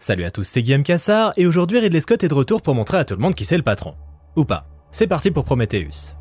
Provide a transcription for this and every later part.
Salut à tous, c'est Guillaume Cassard, et aujourd'hui Ridley Scott est de retour pour montrer à tout le monde qui c'est le patron. Ou pas. C'est parti pour Prometheus.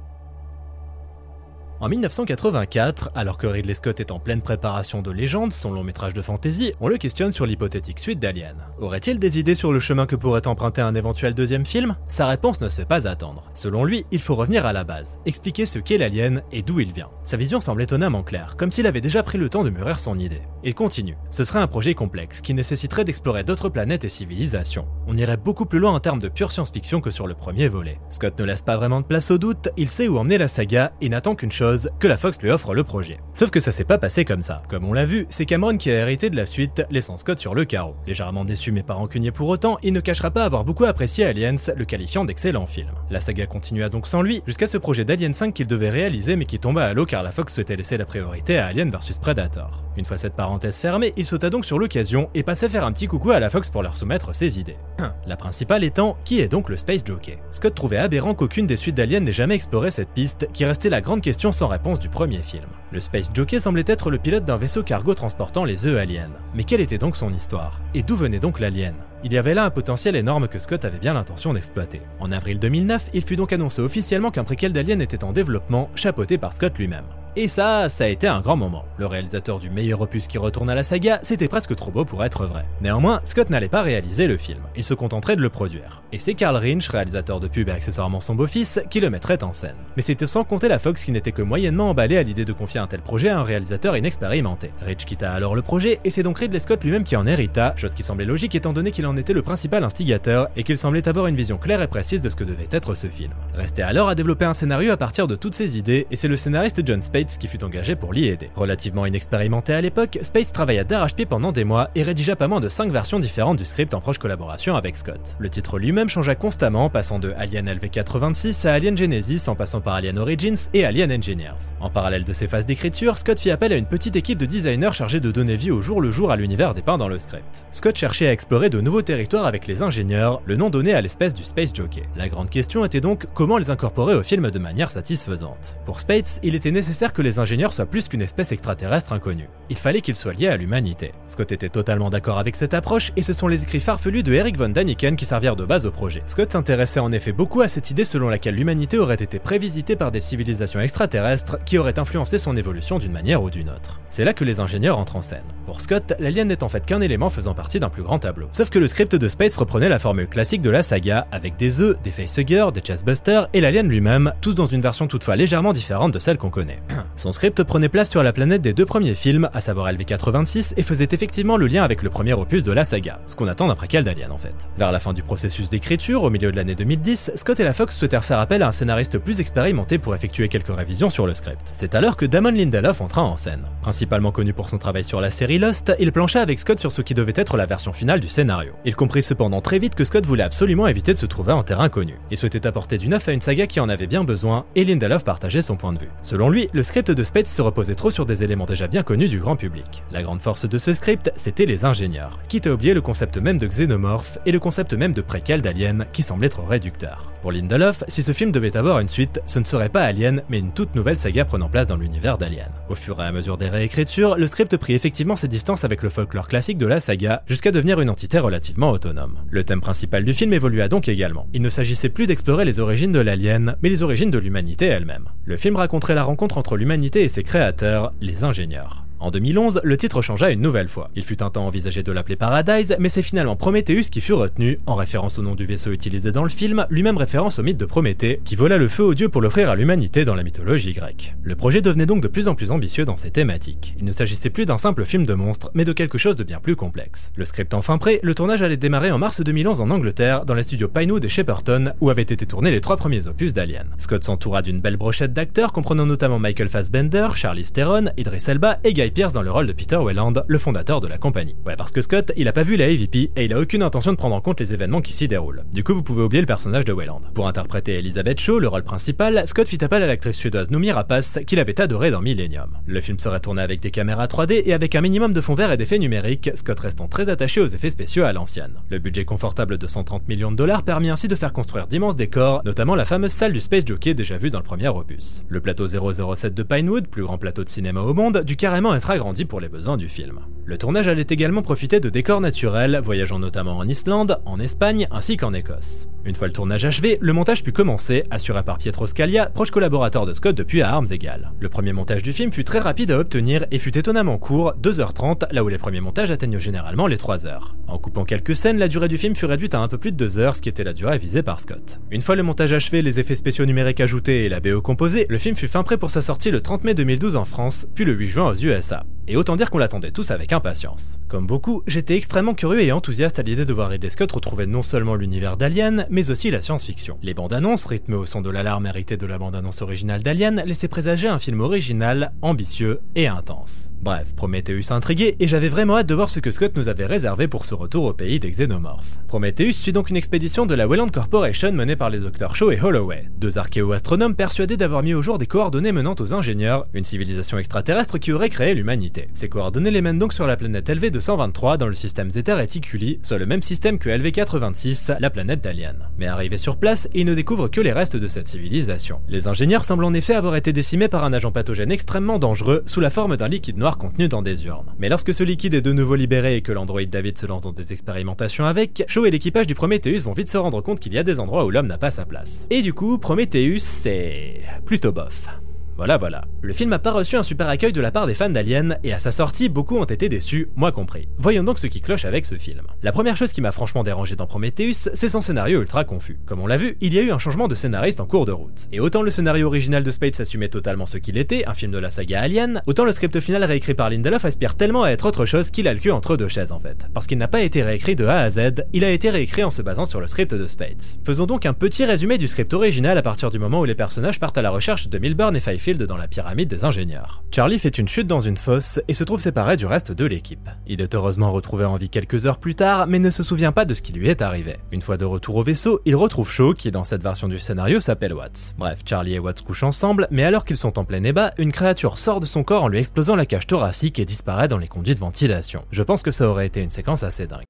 En 1984, alors que Ridley Scott est en pleine préparation de Légende, son long métrage de fantasy, on le questionne sur l'hypothétique suite d'Alien. Aurait-il des idées sur le chemin que pourrait emprunter un éventuel deuxième film? Sa réponse ne se fait pas attendre. Selon lui, il faut revenir à la base, expliquer ce qu'est l'alien et d'où il vient. Sa vision semble étonnamment claire, comme s'il avait déjà pris le temps de mûrir son idée. Il continue. Ce serait un projet complexe qui nécessiterait d'explorer d'autres planètes et civilisations. On irait beaucoup plus loin en termes de pure science-fiction que sur le premier volet. Scott ne laisse pas vraiment de place au doute, il sait où emmener la saga et n'attend qu'une chose que la Fox lui offre le projet. Sauf que ça s'est pas passé comme ça. Comme on l'a vu, c'est Cameron qui a hérité de la suite, laissant Scott sur le carreau. Légèrement déçu mais pas rancunier pour autant, il ne cachera pas avoir beaucoup apprécié Aliens, le qualifiant d'excellent film. La saga continua donc sans lui, jusqu'à ce projet d'Alien 5 qu'il devait réaliser mais qui tomba à l'eau car la Fox souhaitait laisser la priorité à Alien vs Predator. Une fois cette parenthèse fermée, il sauta donc sur l'occasion et passait faire un petit coucou à la Fox pour leur soumettre ses idées. La principale étant, qui est donc le Space Jockey? Scott trouvait aberrant qu'aucune des suites d'Alien n'ait jamais exploré cette piste, qui restait la grande question sans réponse du premier film. Le Space Jockey semblait être le pilote d'un vaisseau cargo transportant les œufs aliens. Mais quelle était donc son histoire? Et d'où venait donc l'alien? Il y avait là un potentiel énorme que Scott avait bien l'intention d'exploiter. En avril 2009, il fut donc annoncé officiellement qu'un préquel d'Alien était en développement, chapeauté par Scott lui-même. Et ça, ça a été un grand moment. Le réalisateur du meilleur opus qui retourne à la saga, c'était presque trop beau pour être vrai. Néanmoins, Scott n'allait pas réaliser le film, il se contenterait de le produire. Et c'est Carl Rinch, réalisateur de pub et accessoirement son beau-fils, qui le mettrait en scène. Mais c'était sans compter la Fox qui n'était que moyennement emballée à l'idée de confier un tel projet à un réalisateur inexpérimenté. Rich quitta alors le projet, et c'est donc Ridley Scott lui-même qui en hérita, chose qui semblait logique étant donné qu'il en était le principal instigateur et qu'il semblait avoir une vision claire et précise de ce que devait être ce film. Restait alors à développer un scénario à partir de toutes ces idées, et c'est le scénariste John Spates qui fut engagé pour l'y aider. Relativement inexpérimenté à l'époque, Space travailla d'arrache-pied pendant des mois et rédigea pas moins de 5 versions différentes du script en proche collaboration avec Scott. Le titre lui-même changea constamment, passant de Alien LV86 à Alien Genesis en passant par Alien Origins et Alien Engineers. En parallèle de ces phases d'écriture, Scott fit appel à une petite équipe de designers chargée de donner vie au jour le jour à l'univers dépeint dans le script. Scott cherchait à explorer de nouveaux territoires avec les ingénieurs, le nom donné à l'espèce du Space Jockey. La grande question était donc comment les incorporer au film de manière satisfaisante. Pour Spates, il était nécessaire que les ingénieurs soient plus qu'une espèce extraterrestre inconnue. Il fallait qu'ils soient liés à l'humanité. Scott était totalement d'accord avec cette approche et ce sont les écrits farfelus de Eric von Daniken qui servirent de base au projet. Scott s'intéressait en effet beaucoup à cette idée selon laquelle l'humanité aurait été prévisitée par des civilisations extraterrestres qui auraient influencé son évolution d'une manière ou d'une autre. C'est là que les ingénieurs entrent en scène. Pour Scott, l'alien n'est en fait qu'un élément faisant partie d'un plus grand tableau. Sauf que le script de Space reprenait la formule classique de la saga, avec des œufs, des facehuggers, des chestbusters et l'alien lui-même, tous dans une version toutefois légèrement différente de celle qu'on connaît. Son script prenait place sur la planète des deux premiers films, à savoir LV86, et faisait effectivement le lien avec le premier opus de la saga, ce qu'on attend d'un préquel d'Alien en fait. Vers la fin du processus d'écriture, au milieu de l'année 2010, Scott et la Fox souhaitèrent faire appel à un scénariste plus expérimenté pour effectuer quelques révisions sur le script. C'est alors que Damon Lindelof entra en scène. Principalement connu pour son travail sur la série Lost, il plancha avec Scott sur ce qui devait être la version finale du scénario. Il comprit cependant très vite que Scott voulait absolument éviter de se trouver en terrain connu. Il souhaitait apporter du neuf à une saga qui en avait bien besoin, et Lindelof partageait son point de vue. Selon lui, le script de Spades se reposait trop sur des éléments déjà bien connus du grand public. La grande force de ce script, c'était les ingénieurs, quitte à oublier le concept même de xénomorphe et le concept même de préquel d'Alien qui semble être réducteur. Pour Lindelof, si ce film devait avoir une suite, ce ne serait pas Alien, mais une toute nouvelle saga prenant place dans l'univers d'Alien. Au fur et à mesure des réécritures, le script prit effectivement ses distances avec le folklore classique de la saga, jusqu'à devenir une entité autonome. Le thème principal du film évolua donc également. Il ne s'agissait plus d'explorer les origines de l'alien, mais les origines de l'humanité elle-même. Le film raconterait la rencontre entre l'humanité et ses créateurs, les ingénieurs. En 2011, le titre changea une nouvelle fois. Il fut un temps envisagé de l'appeler Paradise, mais c'est finalement Prometheus qui fut retenu, en référence au nom du vaisseau utilisé dans le film, lui-même référence au mythe de Prométhée, qui vola le feu aux dieux pour l'offrir à l'humanité dans la mythologie grecque. Le projet devenait donc de plus en plus ambitieux dans ses thématiques. Il ne s'agissait plus d'un simple film de monstres, mais de quelque chose de bien plus complexe. Le script enfin prêt, le tournage allait démarrer en mars 2011 en Angleterre, dans les studios Pinewood et Shepperton, où avaient été tournés les trois premiers opus d'Alien. Scott s'entoura d'une belle brochette d'acteurs comprenant notamment Michael Fassbender, Charlie Theron, Idris Elba et Guy Pearce dans le rôle de Peter Welland, le fondateur de la compagnie. Ouais, parce que Scott, il a pas vu la AVP et il a aucune intention de prendre en compte les événements qui s'y déroulent. Du coup, vous pouvez oublier le personnage de Welland. Pour interpréter Elizabeth Shaw, le rôle principal, Scott fit appel à l'actrice suédoise Noomi Rapace, qu'il avait adoré dans Millennium. Le film serait tourné avec des caméras 3D et avec un minimum de fond vert et d'effets numériques, Scott restant très attaché aux effets spéciaux à l'ancienne. Le budget confortable de 130 millions de dollars permit ainsi de faire construire d'immenses décors, notamment la fameuse salle du Space Jockey déjà vue dans le premier opus. Le plateau 007 de Pinewood, plus grand plateau de cinéma au monde, dut carrément être agrandi pour les besoins du film. Le tournage allait également profiter de décors naturels, voyageant notamment en Islande, en Espagne ainsi qu'en Écosse. Une fois le tournage achevé, le montage put commencer, assuré par Pietro Scalia, proche collaborateur de Scott depuis à armes égales. Le premier montage du film fut très rapide à obtenir et fut étonnamment court, 2h30, là où les premiers montages atteignent généralement les 3h. En coupant quelques scènes, la durée du film fut réduite à un peu plus de 2 heures, ce qui était la durée visée par Scott. Une fois le montage achevé, les effets spéciaux numériques ajoutés et la BO composée, le film fut fin prêt pour sa sortie le 30 mai 2012 en France, puis le 8 juin aux USA. Et autant dire qu'on l'attendait tous avec impatience. Comme beaucoup, j'étais extrêmement curieux et enthousiaste à l'idée de voir Ridley Scott retrouver non seulement l'univers d'Alien, mais aussi la science-fiction. Les bandes annonces, rythmées au son de l'alarme héritée de la bande annonce originale d'Alien, laissaient présager un film original, ambitieux et intense. Bref, Prometheus intrigué, et j'avais vraiment hâte de voir ce que Scott nous avait réservé pour ce retour au pays des xénomorphes. Prometheus suit donc une expédition de la Weyland Corporation menée par les Dr. Shaw et Holloway, deux archéo-astronomes persuadés d'avoir mis au jour des coordonnées menant aux ingénieurs, une civilisation extraterrestre qui aurait créé l'humanité. Ces coordonnées les mènent donc sur la planète LV-223 dans le système Zeta Reticuli, soit le même système que LV-426, la planète d'Alien. Mais arrivés sur place, ils ne découvrent que les restes de cette civilisation. Les ingénieurs semblent en effet avoir été décimés par un agent pathogène extrêmement dangereux sous la forme d'un liquide noir contenu dans des urnes. Mais lorsque ce liquide est de nouveau libéré et que l'androïde David se lance dans des expérimentations avec, Shaw et l'équipage du Prometheus vont vite se rendre compte qu'il y a des endroits où l'homme n'a pas sa place. Et du coup, Prometheus, c'est plutôt bof. Voilà, voilà. Le film a pas reçu un super accueil de la part des fans d'Alien, et à sa sortie, beaucoup ont été déçus, moi compris. Voyons donc ce qui cloche avec ce film. La première chose qui m'a franchement dérangé dans Prometheus, c'est son scénario ultra confus. Comme on l'a vu, il y a eu un changement de scénariste en cours de route. Et autant le scénario original de Spade s'assumait totalement ce qu'il était, un film de la saga Alien, autant le script final réécrit par Lindelof aspire tellement à être autre chose qu'il a le cul entre deux chaises en fait. Parce qu'il n'a pas été réécrit de A à Z, il a été réécrit en se basant sur le script de Spade. Faisons donc un petit résumé du script original à partir du moment où les personnages partent à la recherche de Milburn et Dans la pyramide des ingénieurs. Charlie fait une chute dans une fosse et se trouve séparé du reste de l'équipe. Il est heureusement retrouvé en vie quelques heures plus tard, mais ne se souvient pas de ce qui lui est arrivé. Une fois de retour au vaisseau, il retrouve Shaw, qui dans cette version du scénario s'appelle Watts. Bref, Charlie et Watts couchent ensemble, mais alors qu'ils sont en plein ébat, une créature sort de son corps en lui explosant la cage thoracique et disparaît dans les conduits de ventilation. Je pense que ça aurait été une séquence assez dingue.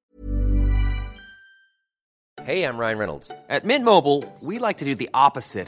Hey, I'm Ryan Reynolds. At Mint Mobile, we like to do the opposite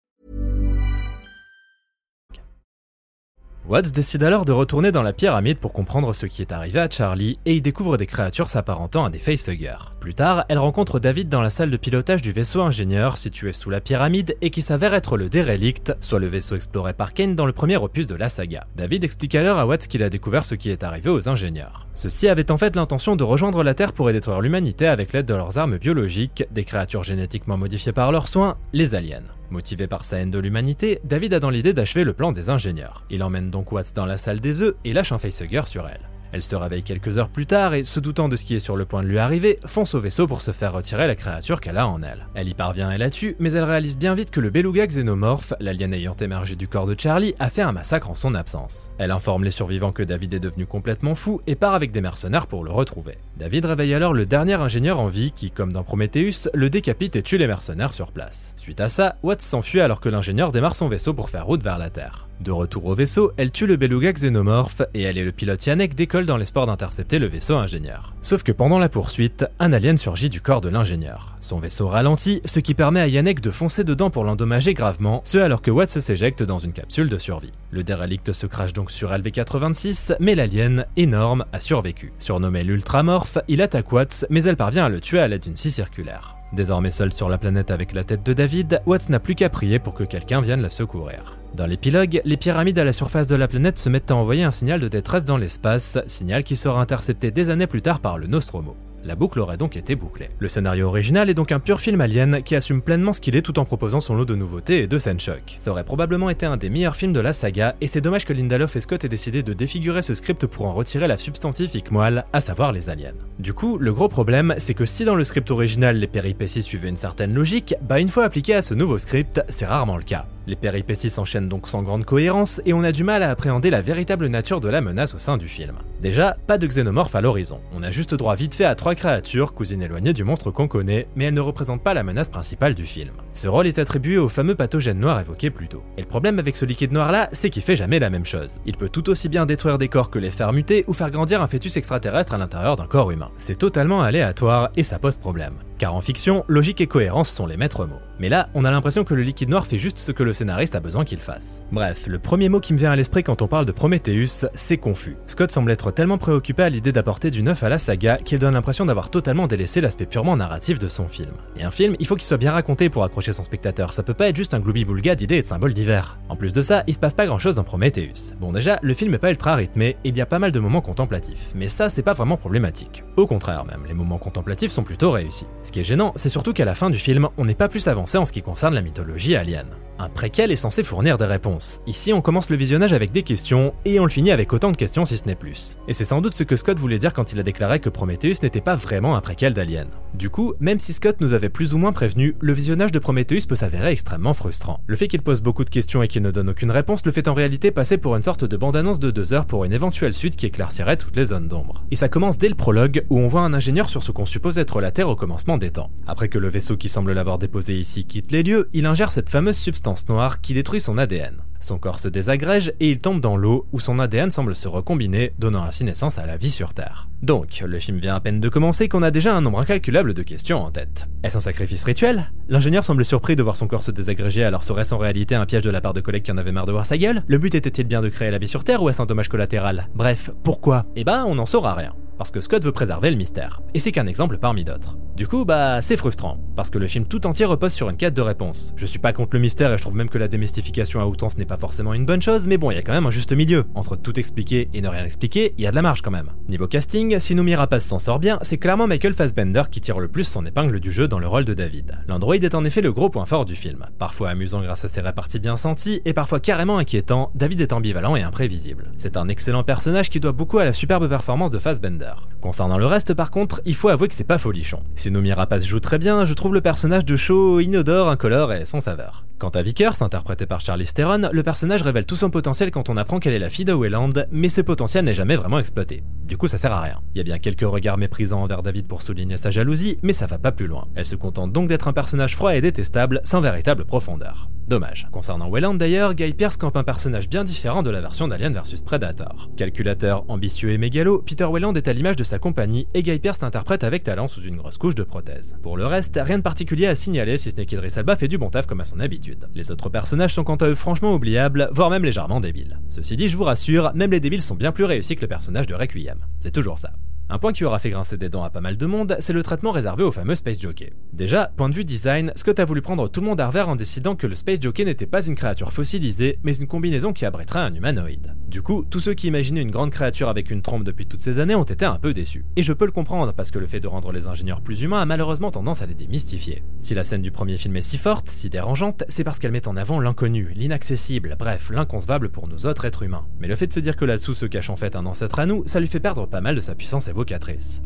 Watts décide alors de retourner dans la pyramide pour comprendre ce qui est arrivé à Charlie et y découvre des créatures s'apparentant à des facehuggers. Plus tard, elle rencontre David dans la salle de pilotage du vaisseau ingénieur situé sous la pyramide et qui s'avère être le Derelict, soit le vaisseau exploré par Kane dans le premier opus de la saga. David explique alors à Watts qu'il a découvert ce qui est arrivé aux ingénieurs. Ceux-ci avaient en fait l'intention de rejoindre la Terre pour y détruire l'humanité avec l'aide de leurs armes biologiques, des créatures génétiquement modifiées par leurs soins, les aliens. Motivé par sa haine de l'humanité, David a dans l'idée d'achever le plan des ingénieurs. Il emmène donc Watts dans la salle des œufs et lâche un facehugger sur elle. Elle se réveille quelques heures plus tard et, se doutant de ce qui est sur le point de lui arriver, fonce au vaisseau pour se faire retirer la créature qu'elle a en elle. Elle y parvient et la tue, mais elle réalise bien vite que le beluga xénomorphe, l'alien ayant émergé du corps de Charlie, a fait un massacre en son absence. Elle informe les survivants que David est devenu complètement fou et part avec des mercenaires pour le retrouver. David réveille alors le dernier ingénieur en vie qui, comme dans Prometheus, le décapite et tue les mercenaires sur place. Suite à ça, Watts s'enfuit alors que l'ingénieur démarre son vaisseau pour faire route vers la Terre. De retour au vaisseau, elle tue le beluga xénomorphe et elle et le pilote Yannick décollent dans l'espoir d'intercepter le vaisseau ingénieur. Sauf que pendant la poursuite, un alien surgit du corps de l'ingénieur. Son vaisseau ralentit, ce qui permet à Yannick de foncer dedans pour l'endommager gravement, ce alors que Watts s'éjecte dans une capsule de survie. Le dérelict se crache donc sur LV-86, mais l'alien, énorme, a survécu. Surnommé l'ultramorphe, il attaque Watts, mais elle parvient à le tuer à l'aide d'une scie circulaire. Désormais seul sur la planète avec la tête de David, Watts n'a plus qu'à prier pour que quelqu'un vienne la secourir. Dans l'épilogue, les pyramides à la surface de la planète se mettent à envoyer un signal de détresse dans l'espace, signal qui sera intercepté des années plus tard par le Nostromo. La boucle aurait donc été bouclée. Le scénario original est donc un pur film alien qui assume pleinement ce qu'il est tout en proposant son lot de nouveautés et de scènes choc. Ça aurait probablement été un des meilleurs films de la saga, et c'est dommage que Lindelof et Scott aient décidé de défigurer ce script pour en retirer la substantifique moelle, à savoir les aliens. Du coup, le gros problème, c'est que si dans le script original les péripéties suivaient une certaine logique, bah une fois appliqué à ce nouveau script, c'est rarement le cas. Les péripéties s'enchaînent donc sans grande cohérence et on a du mal à appréhender la véritable nature de la menace au sein du film. Déjà, pas de xénomorphe à l'horizon. On a juste droit vite fait à trois créatures, cousines éloignées du monstre qu'on connaît, mais elles ne représentent pas la menace principale du film. Ce rôle est attribué au fameux pathogène noir évoqué plus tôt. Et le problème avec ce liquide noir là, c'est qu'il fait jamais la même chose. Il peut tout aussi bien détruire des corps que les faire muter ou faire grandir un fœtus extraterrestre à l'intérieur d'un corps humain. C'est totalement aléatoire et ça pose problème. Car en fiction, logique et cohérence sont les maîtres mots. Mais là, on a l'impression que le liquide noir fait juste ce que le scénariste a besoin qu'il fasse. Bref, le premier mot qui me vient à l'esprit quand on parle de Prometheus, c'est confus. Scott semble être tellement préoccupé à l'idée d'apporter du neuf à la saga qu'il donne l'impression d'avoir totalement délaissé l'aspect purement narratif de son film. Et un film, il faut qu'il soit bien raconté pour accrocher son spectateur, ça peut pas être juste un gloubi-boulga d'idées et de symboles divers. En plus de ça, il se passe pas grand chose dans Prometheus. Bon déjà, le film est pas ultra rythmé, il y a pas mal de moments contemplatifs, mais ça c'est pas vraiment problématique. Au contraire même, les moments contemplatifs sont plutôt réussis. Ce qui est gênant, c'est surtout qu'à la fin du film, on n'est pas plus avancé en ce qui concerne la mythologie alien. Un préquel est censé fournir des réponses. Ici, on commence le visionnage avec des questions, et on le finit avec autant de questions si ce n'est plus. Et c'est sans doute ce que Scott voulait dire quand il a déclaré que Prometheus n'était pas vraiment un préquel d'Alien. Du coup, même si Scott nous avait plus ou moins prévenu, le visionnage de Prometheus peut s'avérer extrêmement frustrant. Le fait qu'il pose beaucoup de questions et qu'il ne donne aucune réponse le fait en réalité passer pour une sorte de bande-annonce de deux heures pour une éventuelle suite qui éclaircirait toutes les zones d'ombre. Et ça commence dès le prologue, où on voit un ingénieur sur ce qu'on suppose être la Terre au commencement Après que le vaisseau qui semble l'avoir déposé ici quitte les lieux, il ingère cette fameuse substance noire qui détruit son ADN. Son corps se désagrège et il tombe dans l'eau où son ADN semble se recombiner, donnant ainsi naissance à la vie sur Terre. Donc, le film vient à peine de commencer qu'on a déjà un nombre incalculable de questions en tête. Est-ce un sacrifice rituel? L'ingénieur semble surpris de voir son corps se désagréger, alors serait-ce en réalité un piège de la part de collègues qui en avaient marre de voir sa gueule? Le but était-il bien de créer la vie sur Terre ou est-ce un dommage collatéral? Bref, pourquoi? Eh ben, on n'en saura rien parce que Scott veut préserver le mystère. Et c'est qu'un exemple parmi d'autres. Du coup, bah, c'est frustrant, parce que le film tout entier repose sur une quête de réponse. Je suis pas contre le mystère et je trouve même que la démystification à outrance n'est pas forcément une bonne chose, mais bon, il y a quand même un juste milieu. Entre tout expliquer et ne rien expliquer, il y a de la marge quand même. Niveau casting, si Noomi Rapace s'en sort bien, c'est clairement Michael Fassbender qui tire le plus son épingle du jeu dans le rôle de David. L'android est en effet le gros point fort du film. Parfois amusant grâce à ses réparties bien senties, et parfois carrément inquiétant, David est ambivalent et imprévisible. C'est un excellent personnage qui doit beaucoup à la superbe performance de Fassbender. Concernant le reste par contre, il faut avouer que c'est pas folichon. Noomi Rapace joue très bien, je trouve le personnage de show inodore, incolore et sans saveur. Quant à Vickers, interprété par Charlie Theron, le personnage révèle tout son potentiel quand on apprend qu'elle est la fille de Wayland, mais ce potentiel n'est jamais vraiment exploité. Du coup, ça sert à rien. Il y a bien quelques regards méprisants envers David pour souligner sa jalousie, mais ça va pas plus loin. Elle se contente donc d'être un personnage froid et détestable, sans véritable profondeur. Dommage. Concernant Welland d'ailleurs, Guy Pearce campe un personnage bien différent de la version d'Alien vs Predator. Calculateur, ambitieux et mégalo, Peter Welland est à l'image de sa compagnie et Guy Pearce l'interprète avec talent sous une grosse couche de prothèse. Pour le reste, rien de particulier à signaler si ce n'est qu'Idris Elba fait du bon taf comme à son habitude. Les autres personnages sont quant à eux franchement oubliables, voire même légèrement débiles. Ceci dit, je vous rassure, même les débiles sont bien plus réussis que le personnage de Requiem. C'est toujours ça. Un point qui aura fait grincer des dents à pas mal de monde, c'est le traitement réservé au fameux Space Jockey. Déjà, point de vue design, Scott a voulu prendre tout le monde à revers en décidant que le Space Jockey n'était pas une créature fossilisée, mais une combinaison qui abriterait un humanoïde. Du coup, tous ceux qui imaginaient une grande créature avec une trompe depuis toutes ces années ont été un peu déçus. Et je peux le comprendre parce que le fait de rendre les ingénieurs plus humains a malheureusement tendance à les démystifier. Si la scène du premier film est si forte, si dérangeante, c'est parce qu'elle met en avant l'inconnu, l'inaccessible, bref, l'inconcevable pour nous autres êtres humains. Mais le fait de se dire que là-dessous se cache en fait un ancêtre à nous, ça lui fait perdre pas mal de sa puissance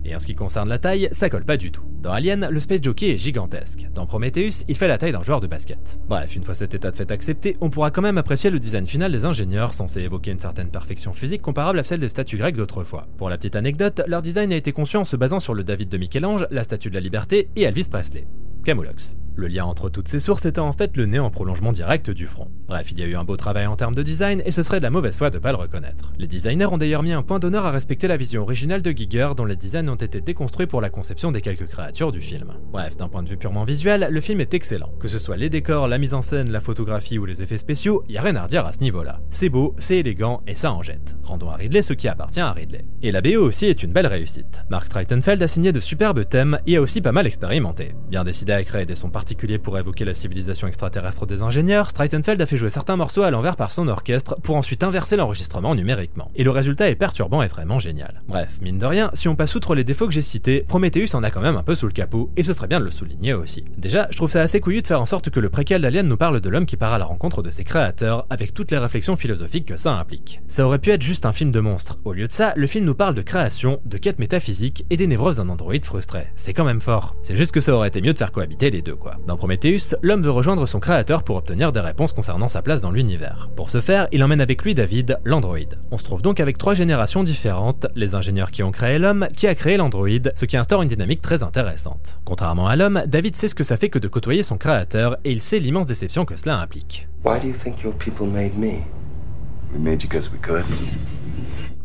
Et en ce qui concerne la taille, ça colle pas du tout. Dans Alien, le Space Jockey est gigantesque. Dans Prometheus, il fait la taille d'un joueur de basket. Bref, une fois cet état de fait accepté, on pourra quand même apprécier le design final des ingénieurs, censé évoquer une certaine perfection physique comparable à celle des statues grecques d'autrefois. Pour la petite anecdote, leur design a été conçu en se basant sur le David de Michel-Ange, la statue de la liberté et Elvis Presley. Camoulox. Le lien entre toutes ces sources était en fait le nez en prolongement direct du front. Bref, il y a eu un beau travail en termes de design et ce serait de la mauvaise foi de pas le reconnaître. Les designers ont d'ailleurs mis un point d'honneur à respecter la vision originale de Giger dont les designs ont été déconstruits pour la conception des quelques créatures du film. Bref, d'un point de vue purement visuel, le film est excellent. Que ce soit les décors, la mise en scène, la photographie ou les effets spéciaux, y a rien à redire à ce niveau-là. C'est beau, c'est élégant et ça en jette. Rendons à Ridley ce qui appartient à Ridley. Et la BO aussi est une belle réussite. Mark Streitenfeld a signé de superbes thèmes et a aussi pas mal expérimenté. Bien décidé à créer des sons particuliers pour évoquer la civilisation extraterrestre des ingénieurs, Streitenfeld a fait jouer certains morceaux à l'envers par son orchestre pour ensuite inverser l'enregistrement numériquement. Et le résultat est perturbant et vraiment génial. Bref, mine de rien, si on passe outre les défauts que j'ai cités, Prometheus en a quand même un peu sous le capot, et ce serait bien de le souligner aussi. Déjà, je trouve ça assez couillu de faire en sorte que le préquel d'Alien nous parle de l'homme qui part à la rencontre de ses créateurs, avec toutes les réflexions philosophiques que ça implique. Ça aurait pu être juste un film de monstre. Au lieu de ça, le film nous parle de création, de quête métaphysique et des névroses d'un androïde frustré. C'est quand même fort. C'est juste que ça aurait été mieux de faire cohabiter les deux, quoi. Dans Prometheus, l'homme veut rejoindre son créateur pour obtenir des réponses concernant sa place dans l'univers. Pour ce faire, il emmène avec lui David, l'androïde. On se trouve donc avec trois générations différentes, les ingénieurs qui ont créé l'homme, qui a créé l'androïde, ce qui instaure une dynamique très intéressante. Contrairement à l'homme, David sait ce que ça fait que de côtoyer son créateur et il sait l'immense déception que cela implique. Why do you think your people made me? We made you because we could.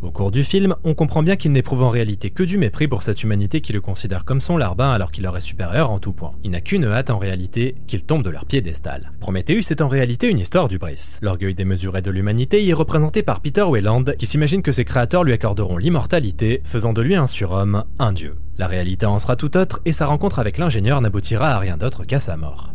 Au cours du film, on comprend bien qu'il n'éprouve en réalité que du mépris pour cette humanité qui le considère comme son larbin alors qu'il leur est supérieur en tout point. Il n'a qu'une hâte en réalité, qu'il tombe de leur piédestal. Prometheus est en réalité une histoire du Brice. L'orgueil démesuré de l'humanité y est représenté par Peter Weyland, qui s'imagine que ses créateurs lui accorderont l'immortalité, faisant de lui un surhomme, un dieu. La réalité en sera tout autre, et sa rencontre avec l'ingénieur n'aboutira à rien d'autre qu'à sa mort.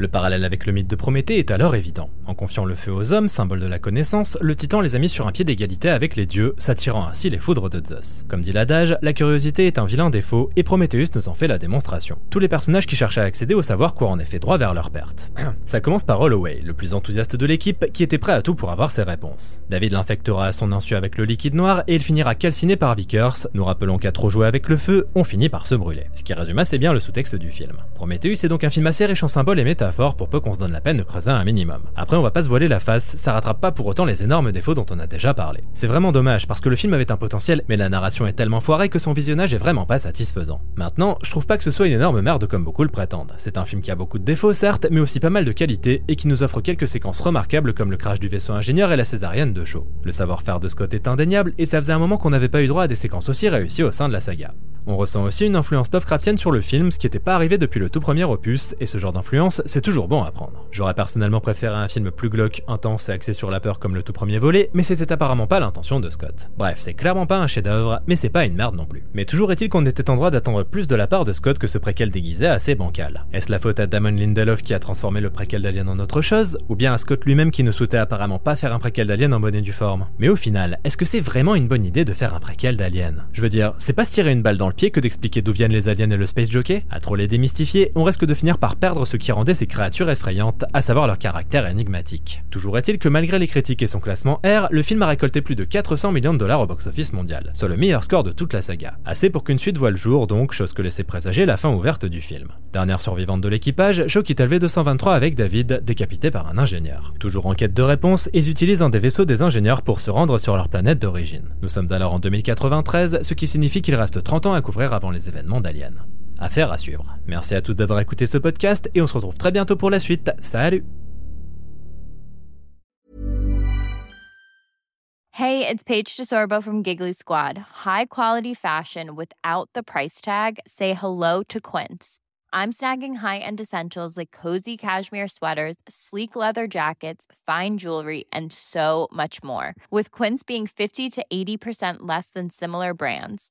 Le parallèle avec le mythe de Prométhée est alors évident. En confiant le feu aux hommes, symbole de la connaissance, le titan les a mis sur un pied d'égalité avec les dieux, s'attirant ainsi les foudres de Zeus. Comme dit l'adage, la curiosité est un vilain défaut, et Prometheus nous en fait la démonstration. Tous les personnages qui cherchent à accéder au savoir courent en effet droit vers leur perte. Ça commence par Holloway, le plus enthousiaste de l'équipe, qui était prêt à tout pour avoir ses réponses. David l'infectera à son insu avec le liquide noir, et il finira calciné par Vickers, nous rappelons qu'à trop jouer avec le feu, on finit par se brûler. Ce qui résume assez bien le sous-texte du film. Prometheus est donc un film assez riche en symboles et métaphores pour peu qu'on se donne la peine de creuser un minimum. Après, on va pas se voiler la face, ça rattrape pas pour autant les énormes défauts dont on a déjà parlé. C'est vraiment dommage parce que le film avait un potentiel, mais la narration est tellement foirée que son visionnage est vraiment pas satisfaisant. Maintenant, je trouve pas que ce soit une énorme merde comme beaucoup le prétendent. C'est un film qui a beaucoup de défauts certes, mais aussi pas mal de qualités et qui nous offre quelques séquences remarquables comme le crash du vaisseau ingénieur et la césarienne de Shaw. Le savoir-faire de Scott est indéniable et ça faisait un moment qu'on n'avait pas eu droit à des séquences aussi réussies au sein de la saga. On ressent aussi une influence Lovecraftienne sur le film, ce qui n'était pas arrivé depuis le tout premier opus, et ce genre d'influence, c'est toujours bon à prendre. J'aurais personnellement préféré un film plus glauque, intense et axé sur la peur comme le tout premier volet, mais c'était apparemment pas l'intention de Scott. Bref, c'est clairement pas un chef-d'œuvre, mais c'est pas une merde non plus. Mais toujours est-il qu'on était en droit d'attendre plus de la part de Scott que ce préquel déguisé assez bancal. Est-ce la faute à Damon Lindelof qui a transformé le préquel d'Alien en autre chose, ou bien à Scott lui-même qui ne souhaitait apparemment pas faire un préquel d'Alien en bonne et due forme? Mais au final, est-ce que c'est vraiment une bonne idée de faire un préquel d'Alien? Je veux dire, c'est pas se tirer une balle dans le pied que d'expliquer d'où viennent les aliens et le space jockey? À trop les démystifier, on risque de finir par perdre ce qui rendait ces créatures effrayantes, à savoir leur caractère énigmatique. Toujours est-il que malgré les critiques et son classement R, le film a récolté plus de 400 millions de dollars au box-office mondial, soit le meilleur score de toute la saga. Assez pour qu'une suite voit le jour donc, chose que laissait présager la fin ouverte du film. Dernière survivante de l'équipage, Jo quitte LV-223 avec David, décapité par un ingénieur. Toujours en quête de réponse, ils utilisent un des vaisseaux des ingénieurs pour se rendre sur leur planète d'origine. Nous sommes alors en 2093, ce qui signifie qu'il reste 30 ans à couvrir avant les événements d'Alien. Affaire à suivre. Merci à tous d'avoir écouté ce podcast et on se retrouve très bientôt pour la suite. Salut Hey, it's Paige DeSorbo from Giggly Squad. High quality fashion without the price tag. Say hello to Quince. I'm snagging high-end essentials like cozy cashmere sweaters, sleek leather jackets, fine jewelry, and so much more. With Quince being 50 to 80% less than similar brands.